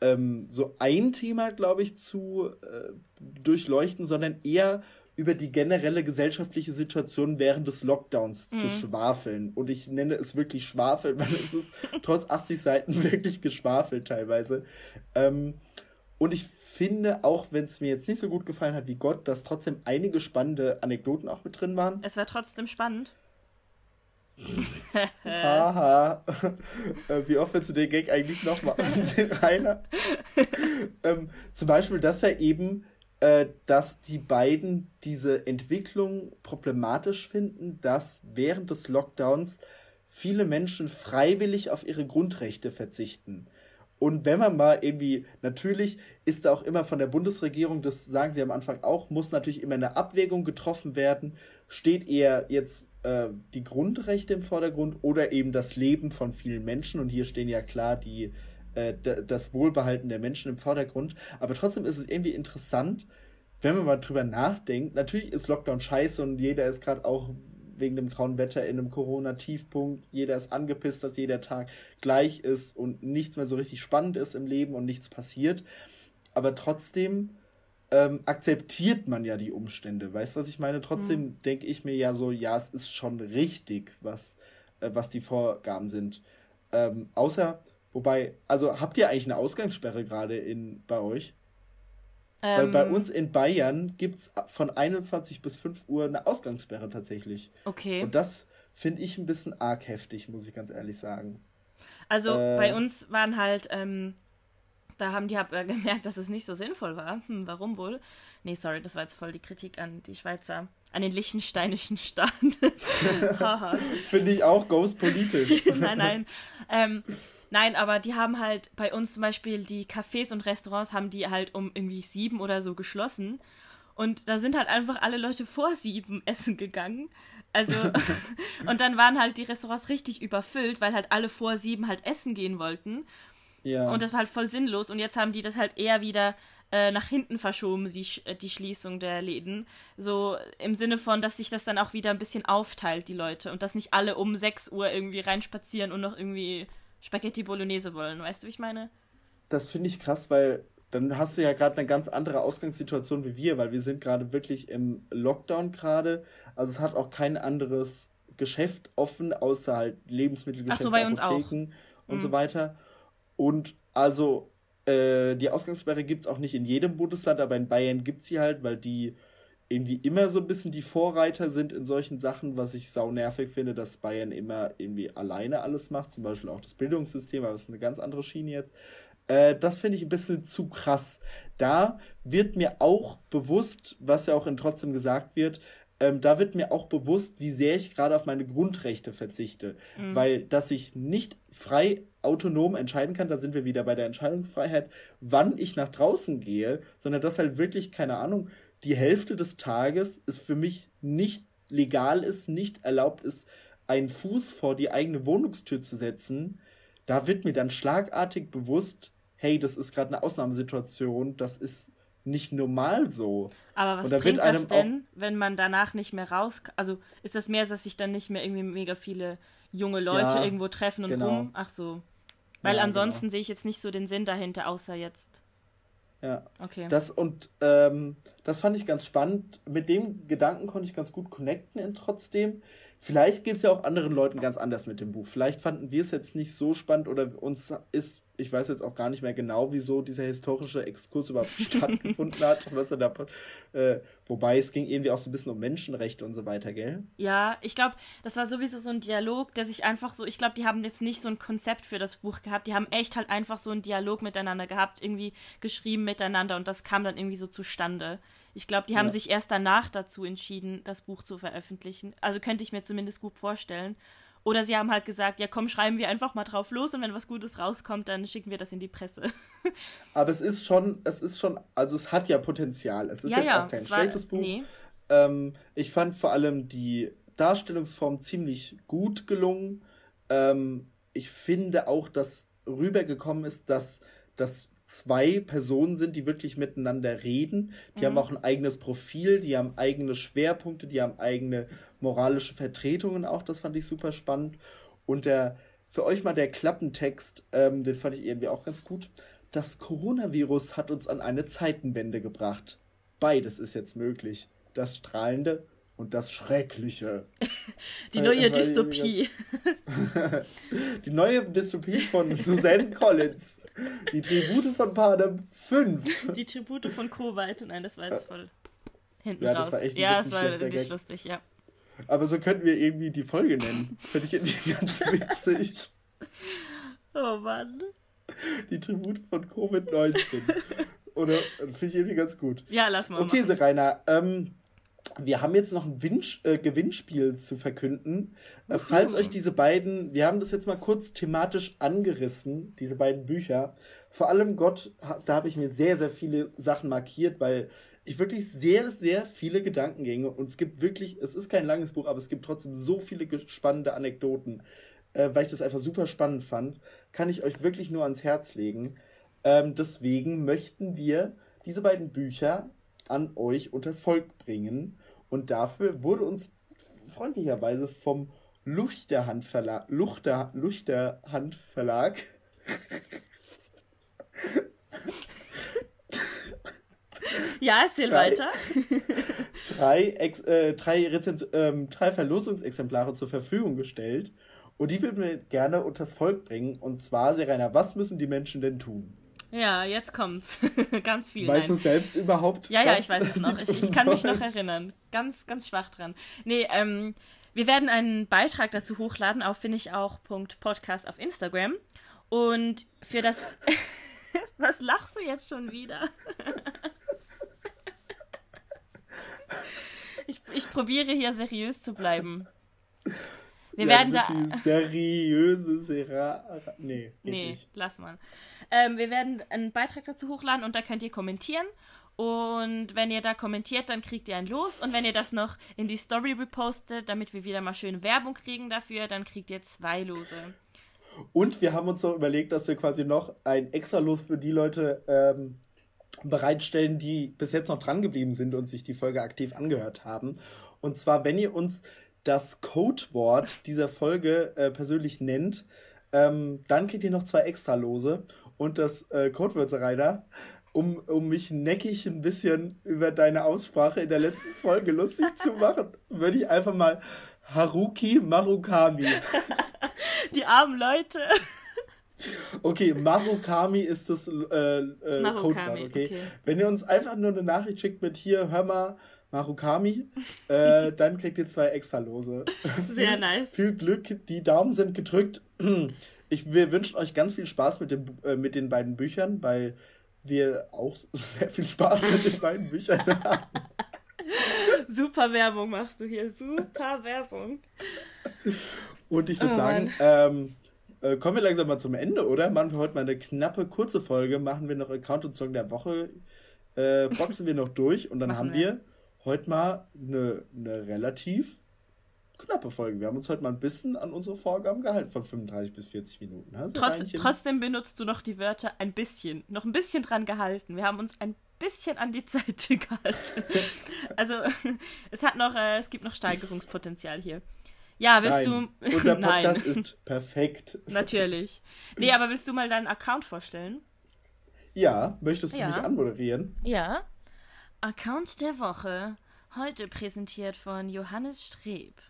ähm, so ein Thema, glaube ich, zu äh, durchleuchten, sondern eher über die generelle gesellschaftliche Situation während des Lockdowns mhm. zu schwafeln. Und ich nenne es wirklich Schwafel, weil es ist trotz 80 Seiten wirklich geschwafelt teilweise. Ähm, und ich finde, auch wenn es mir jetzt nicht so gut gefallen hat wie Gott, dass trotzdem einige spannende Anekdoten auch mit drin waren. Es war trotzdem spannend. Aha. Äh, wie oft willst du den Gag eigentlich noch machen, Rainer? ähm, zum Beispiel, dass er eben, äh, dass die beiden diese Entwicklung problematisch finden, dass während des Lockdowns viele Menschen freiwillig auf ihre Grundrechte verzichten. Und wenn man mal irgendwie, natürlich ist da auch immer von der Bundesregierung, das sagen sie am Anfang auch, muss natürlich immer eine Abwägung getroffen werden. Steht eher jetzt äh, die Grundrechte im Vordergrund oder eben das Leben von vielen Menschen. Und hier stehen ja klar die, äh, das Wohlbehalten der Menschen im Vordergrund. Aber trotzdem ist es irgendwie interessant, wenn man mal drüber nachdenkt. Natürlich ist Lockdown scheiße und jeder ist gerade auch wegen dem grauen Wetter in einem Corona-Tiefpunkt. Jeder ist angepisst, dass jeder Tag gleich ist und nichts mehr so richtig spannend ist im Leben und nichts passiert. Aber trotzdem ähm, akzeptiert man ja die Umstände. Weißt du, was ich meine? Trotzdem mhm. denke ich mir ja so, ja, es ist schon richtig, was, äh, was die Vorgaben sind. Ähm, außer, wobei, also habt ihr eigentlich eine Ausgangssperre gerade in bei euch? Ähm, Weil bei ähm, uns in Bayern gibt es von 21 bis 5 Uhr eine Ausgangssperre tatsächlich. Okay. Und das finde ich ein bisschen arg heftig, muss ich ganz ehrlich sagen. Also äh, bei uns waren halt, ähm, da haben die hab, äh, gemerkt, dass es nicht so sinnvoll war. Hm, warum wohl? Nee, sorry, das war jetzt voll die Kritik an die Schweizer, an den liechtensteinischen Staat. Finde ich auch ghost politisch. nein, nein. Ähm, nein, aber die haben halt bei uns zum Beispiel die Cafés und Restaurants haben die halt um irgendwie sieben oder so geschlossen. Und da sind halt einfach alle Leute vor sieben essen gegangen. Also, und dann waren halt die Restaurants richtig überfüllt, weil halt alle vor sieben halt essen gehen wollten. Ja. Und das war halt voll sinnlos. Und jetzt haben die das halt eher wieder äh, nach hinten verschoben, die, äh, die Schließung der Läden. So im Sinne von, dass sich das dann auch wieder ein bisschen aufteilt, die Leute. Und dass nicht alle um 6 Uhr irgendwie reinspazieren und noch irgendwie Spaghetti Bolognese wollen. Weißt du, wie ich meine? Das finde ich krass, weil dann hast du ja gerade eine ganz andere Ausgangssituation wie wir, weil wir sind gerade wirklich im Lockdown gerade. Also es hat auch kein anderes Geschäft offen, außer halt Lebensmittelgeschäfte, so, bei uns Apotheken auch. und mhm. so weiter. Und also äh, die Ausgangssperre gibt es auch nicht in jedem Bundesland, aber in Bayern gibt es sie halt, weil die irgendwie immer so ein bisschen die Vorreiter sind in solchen Sachen, was ich sau nervig finde, dass Bayern immer irgendwie alleine alles macht, zum Beispiel auch das Bildungssystem, aber das ist eine ganz andere Schiene jetzt. Äh, das finde ich ein bisschen zu krass. Da wird mir auch bewusst, was ja auch in trotzdem gesagt wird, ähm, da wird mir auch bewusst, wie sehr ich gerade auf meine Grundrechte verzichte. Mhm. Weil, dass ich nicht frei autonom entscheiden kann, da sind wir wieder bei der Entscheidungsfreiheit, wann ich nach draußen gehe, sondern dass halt wirklich, keine Ahnung, die Hälfte des Tages ist für mich nicht legal ist, nicht erlaubt ist, einen Fuß vor die eigene Wohnungstür zu setzen, da wird mir dann schlagartig bewusst, hey, das ist gerade eine Ausnahmesituation, das ist nicht normal so. Aber was bringt das denn, wenn man danach nicht mehr raus Also ist das mehr, dass sich dann nicht mehr irgendwie mega viele junge Leute ja, irgendwo treffen und genau. rum? Ach so. Weil ja, ansonsten genau. sehe ich jetzt nicht so den Sinn dahinter, außer jetzt. Ja. Okay. Das und ähm, das fand ich ganz spannend. Mit dem Gedanken konnte ich ganz gut connecten in trotzdem. Vielleicht geht es ja auch anderen Leuten ganz anders mit dem Buch. Vielleicht fanden wir es jetzt nicht so spannend oder uns ist ich weiß jetzt auch gar nicht mehr genau, wieso dieser historische Exkurs überhaupt stattgefunden hat, was er da, äh, wobei es ging irgendwie auch so ein bisschen um Menschenrechte und so weiter, gell? Ja, ich glaube, das war sowieso so ein Dialog, der sich einfach so, ich glaube, die haben jetzt nicht so ein Konzept für das Buch gehabt, die haben echt halt einfach so einen Dialog miteinander gehabt, irgendwie geschrieben miteinander und das kam dann irgendwie so zustande. Ich glaube, die haben ja. sich erst danach dazu entschieden, das Buch zu veröffentlichen. Also könnte ich mir zumindest gut vorstellen. Oder sie haben halt gesagt, ja komm, schreiben wir einfach mal drauf los und wenn was Gutes rauskommt, dann schicken wir das in die Presse. Aber es ist schon, es ist schon, also es hat ja Potenzial. Es ist ja, ja auch kein schlechtes Buch. Nee. Ähm, ich fand vor allem die Darstellungsform ziemlich gut gelungen. Ähm, ich finde auch, dass rübergekommen ist, dass das zwei Personen sind, die wirklich miteinander reden. Die mhm. haben auch ein eigenes Profil, die haben eigene Schwerpunkte, die haben eigene moralische Vertretungen auch. Das fand ich super spannend. Und der, für euch mal der Klappentext, ähm, den fand ich irgendwie auch ganz gut. Das Coronavirus hat uns an eine Zeitenwende gebracht. Beides ist jetzt möglich. Das Strahlende und das Schreckliche. Die neue Dystopie. Die neue Dystopie von Suzanne Collins. Die Tribute von Panem 5. Die Tribute von Kowalt. Nein, das war jetzt voll hinten ja, raus. Das ja, das war wirklich lustig, ja. Aber so könnten wir irgendwie die Folge nennen. Finde ich irgendwie ganz witzig. Oh Mann. Die Tribute von Covid-19. Oder finde ich irgendwie ganz gut. Ja, lass mal. Okay, Serena, ähm, wir haben jetzt noch ein Winsch, äh, Gewinnspiel zu verkünden. Äh, falls euch diese beiden, wir haben das jetzt mal kurz thematisch angerissen, diese beiden Bücher. Vor allem Gott, da habe ich mir sehr, sehr viele Sachen markiert, weil ich wirklich sehr, sehr viele Gedankengänge und es gibt wirklich, es ist kein langes Buch, aber es gibt trotzdem so viele spannende Anekdoten, äh, weil ich das einfach super spannend fand, kann ich euch wirklich nur ans Herz legen. Ähm, deswegen möchten wir diese beiden Bücher an euch unters Volk bringen. Und dafür wurde uns freundlicherweise vom Luchterhand Verlag, Luchter, Luchterhand Verlag Ja, erzähl drei, weiter. drei, Ex, äh, drei, Rezenz, ähm, drei Verlosungsexemplare zur Verfügung gestellt. Und die würden wir gerne unters Volk bringen. Und zwar, Serena, was müssen die Menschen denn tun? Ja, jetzt kommt's. ganz viel. Weißt nein. du selbst überhaupt? Ja, ja, ich weiß es noch. Ich, ich kann mich noch erinnern. Ganz, ganz schwach dran. Nee, ähm, wir werden einen Beitrag dazu hochladen auf finde ich auch Podcast auf Instagram. Und für das. Was lachst du jetzt schon wieder? Ich, probiere hier seriös zu bleiben. Wir ja, werden da. Seriöse Sera. Nee. Nee, nicht. lass mal. Ähm, wir werden einen Beitrag dazu hochladen und da könnt ihr kommentieren. Und wenn ihr da kommentiert, dann kriegt ihr ein Los. Und wenn ihr das noch in die Story repostet, damit wir wieder mal schön Werbung kriegen dafür, dann kriegt ihr zwei Lose. Und wir haben uns noch überlegt, dass wir quasi noch ein extra Los für die Leute ähm, bereitstellen, die bis jetzt noch dran geblieben sind und sich die Folge aktiv angehört haben. Und zwar, wenn ihr uns das Codewort dieser Folge äh, persönlich nennt, ähm, dann kriegt ihr noch zwei extra Lose. Und das äh, Codewörter, Rainer, um, um mich neckig ein bisschen über deine Aussprache in der letzten Folge lustig zu machen, würde ich einfach mal Haruki Marukami. Die armen Leute. Okay, Marukami ist das äh, äh, Codewort, okay? okay? Wenn ihr uns einfach nur eine Nachricht schickt mit hier, hör mal, Marukami, äh, dann kriegt ihr zwei extra Lose. Sehr nice. Viel Glück, die Daumen sind gedrückt. Ich, wir wünschen euch ganz viel Spaß mit, dem, äh, mit den beiden Büchern, weil wir auch sehr viel Spaß mit den beiden Büchern haben. Super Werbung machst du hier, super Werbung. Und ich würde oh, sagen, äh, kommen wir langsam mal zum Ende, oder? Machen wir heute mal eine knappe, kurze Folge, machen wir noch Account und Song der Woche, äh, boxen wir noch durch und dann machen haben wir, wir heute mal eine, eine relativ knappe Folge. Wir haben uns heute mal ein bisschen an unsere Vorgaben gehalten von 35 bis 40 Minuten. Trotz, trotzdem benutzt du noch die Wörter ein bisschen, noch ein bisschen dran gehalten. Wir haben uns ein bisschen an die Zeit gehalten. also es hat noch, äh, es gibt noch Steigerungspotenzial hier. Ja, willst Nein, du. Unser Podcast Nein. ist perfekt. Natürlich. Nee, aber willst du mal deinen Account vorstellen? Ja, möchtest du ja. mich anmoderieren? Ja. Account der Woche. Heute präsentiert von Johannes Streb.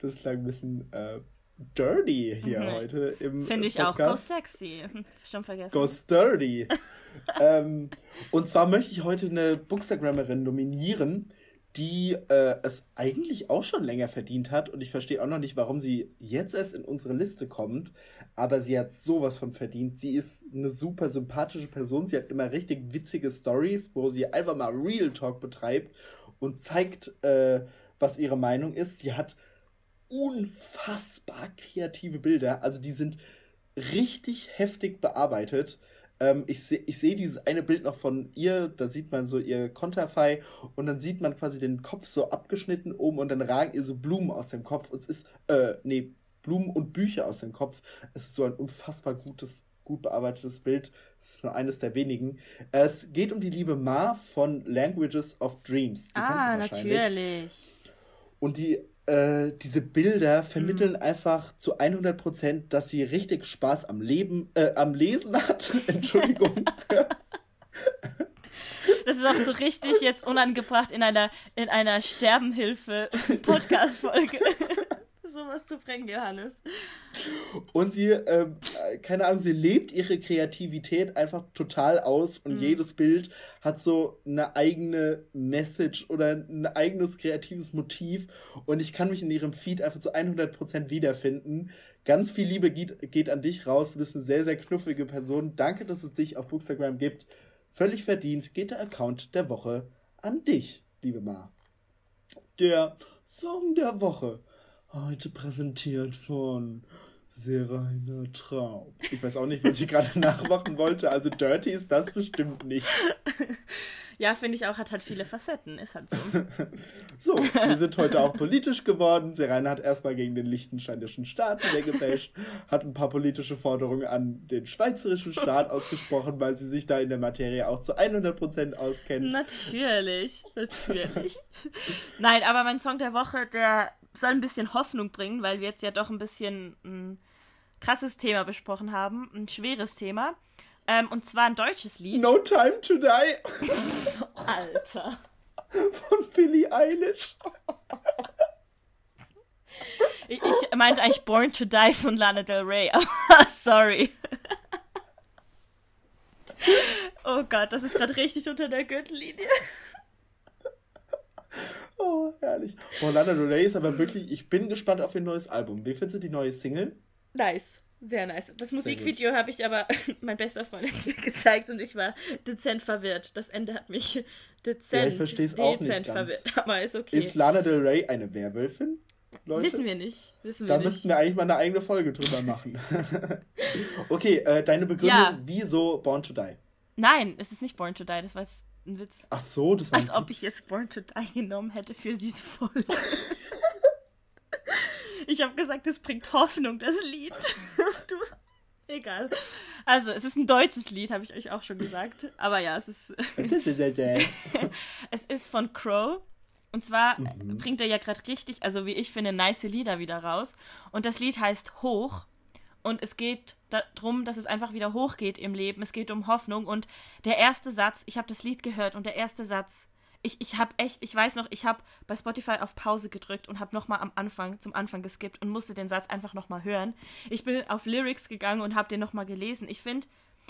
Das klang ein bisschen äh, dirty hier mhm. heute im Finde ich Podcast. auch. Go sexy. Schon vergessen. Go sturdy. ähm, und zwar möchte ich heute eine Bookstagrammerin nominieren, die äh, es eigentlich auch schon länger verdient hat. Und ich verstehe auch noch nicht, warum sie jetzt erst in unsere Liste kommt. Aber sie hat sowas von verdient. Sie ist eine super sympathische Person. Sie hat immer richtig witzige Stories, wo sie einfach mal Real Talk betreibt und zeigt, äh, was ihre Meinung ist. Sie hat unfassbar kreative Bilder. Also die sind richtig heftig bearbeitet. Ähm, ich sehe ich seh dieses eine Bild noch von ihr, da sieht man so ihr Konterfei und dann sieht man quasi den Kopf so abgeschnitten oben und dann ragen ihr so Blumen aus dem Kopf. Und es ist, äh, nee, Blumen und Bücher aus dem Kopf. Es ist so ein unfassbar gutes, gut bearbeitetes Bild. Es ist nur eines der wenigen. Es geht um die liebe Ma von Languages of Dreams. Die ah, natürlich. Und die äh, diese Bilder vermitteln mhm. einfach zu 100 Prozent, dass sie richtig Spaß am Leben, äh, am Lesen hat. Entschuldigung. Das ist auch so richtig jetzt unangebracht in einer, in einer Sterbenhilfe-Podcast-Folge sowas zu bringen, Johannes. Und sie, ähm, keine Ahnung, sie lebt ihre Kreativität einfach total aus und mhm. jedes Bild hat so eine eigene Message oder ein eigenes kreatives Motiv und ich kann mich in ihrem Feed einfach zu 100% wiederfinden. Ganz viel Liebe geht, geht an dich raus. Du bist eine sehr, sehr knuffige Person. Danke, dass es dich auf Bookstagram gibt. Völlig verdient geht der Account der Woche an dich, liebe Ma. Der Song der Woche Heute präsentiert von Serena Traub. Ich weiß auch nicht, was ich gerade nachmachen wollte. Also dirty ist das bestimmt nicht. Ja, finde ich auch, hat halt viele Facetten. Ist halt so. so, wir sind heute auch politisch geworden. Serena hat erstmal gegen den liechtensteinischen Staat gebasht, hat ein paar politische Forderungen an den schweizerischen Staat ausgesprochen, weil sie sich da in der Materie auch zu 100% auskennt. Natürlich, natürlich. Nein, aber mein Song der Woche, der soll ein bisschen Hoffnung bringen, weil wir jetzt ja doch ein bisschen ein krasses Thema besprochen haben, ein schweres Thema. Ähm, und zwar ein deutsches Lied. No Time to Die. Alter. Von Billie Eilish. Ich, ich meinte eigentlich Born to Die von Lana Del Rey. Sorry. oh Gott, das ist gerade richtig unter der Gürtellinie. Oh, herrlich. Oh, Lana Del Rey ist aber wirklich, ich bin gespannt auf ihr neues Album. Wie findest du die neue Single? Nice. Sehr nice. Das Musikvideo habe ich aber, mein bester Freund hat mir gezeigt und ich war dezent verwirrt. Das Ende hat mich dezent, ja, ich versteh's auch dezent nicht verwirrt, aber ist okay. Ist Lana Del Rey eine Werwölfin? Leute? Wissen wir nicht. Wissen wir da nicht. müssten wir eigentlich mal eine eigene Folge drüber machen. okay, äh, deine Begründung, ja. wieso Born to Die? Nein, es ist nicht Born to Die, das war jetzt ein Witz. Ach so, das war Als ob ich jetzt Born to Die genommen hätte für diese Folge. ich habe gesagt, es bringt Hoffnung, das Lied. du, egal. Also, es ist ein deutsches Lied, habe ich euch auch schon gesagt. Aber ja, es ist. es ist von Crow. Und zwar mhm. bringt er ja gerade richtig, also wie ich finde, nice Lieder wieder raus. Und das Lied heißt Hoch. Und es geht darum, dass es einfach wieder hochgeht im Leben. Es geht um Hoffnung. Und der erste Satz, ich habe das Lied gehört und der erste Satz, ich, ich habe echt, ich weiß noch, ich habe bei Spotify auf Pause gedrückt und habe nochmal am Anfang, zum Anfang geskippt und musste den Satz einfach nochmal hören. Ich bin auf Lyrics gegangen und habe den nochmal gelesen. Ich finde,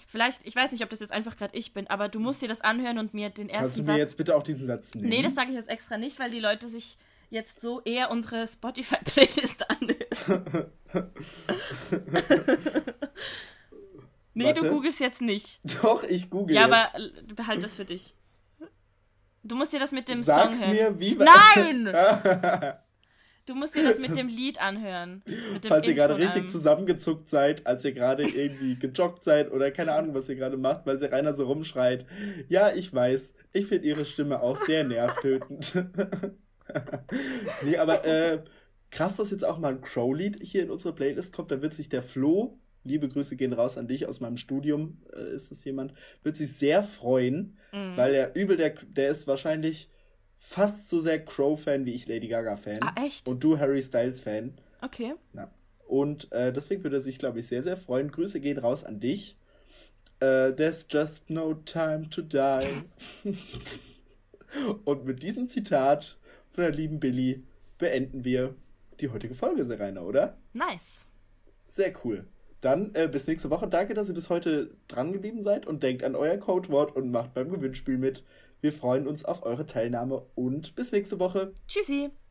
Vielleicht, ich weiß nicht, ob das jetzt einfach gerade ich bin, aber du musst dir das anhören und mir den ersten Kannst du mir Satz... jetzt bitte auch diesen Satz nehmen? Nee, das sage ich jetzt extra nicht, weil die Leute sich jetzt so eher unsere Spotify-Playlist anhören. nee, Warte. du googelst jetzt nicht. Doch, ich google Ja, jetzt. aber behalt das für dich. Du musst dir das mit dem Sag Song hören. Mir, wie Nein! Du musst dir das mit dem Lied anhören. Falls ihr gerade richtig zusammengezuckt seid, als ihr gerade irgendwie gejoggt seid oder keine Ahnung, was ihr gerade macht, weil sie Rainer so rumschreit. Ja, ich weiß. Ich finde ihre Stimme auch sehr nervtötend. nee, aber äh, krass, dass jetzt auch mal ein Crow-Lied hier in unsere Playlist kommt. Da wird sich der Flo, liebe Grüße gehen raus an dich aus meinem Studium, äh, ist das jemand, wird sich sehr freuen, mhm. weil er übel, der, der ist wahrscheinlich fast so sehr Crow-Fan wie ich Lady Gaga-Fan. Ah, echt? Und du Harry Styles-Fan. Okay. Ja. Und äh, deswegen würde er sich, glaube ich, sehr, sehr freuen. Grüße gehen raus an dich. Uh, there's just no time to die. Und mit diesem Zitat von der lieben Billy beenden wir die heutige Folge, Serena, oder? Nice. Sehr cool. Dann äh, bis nächste Woche. Danke, dass ihr bis heute dran geblieben seid und denkt an euer Codewort und macht beim Gewinnspiel mit. Wir freuen uns auf eure Teilnahme und bis nächste Woche. Tschüssi.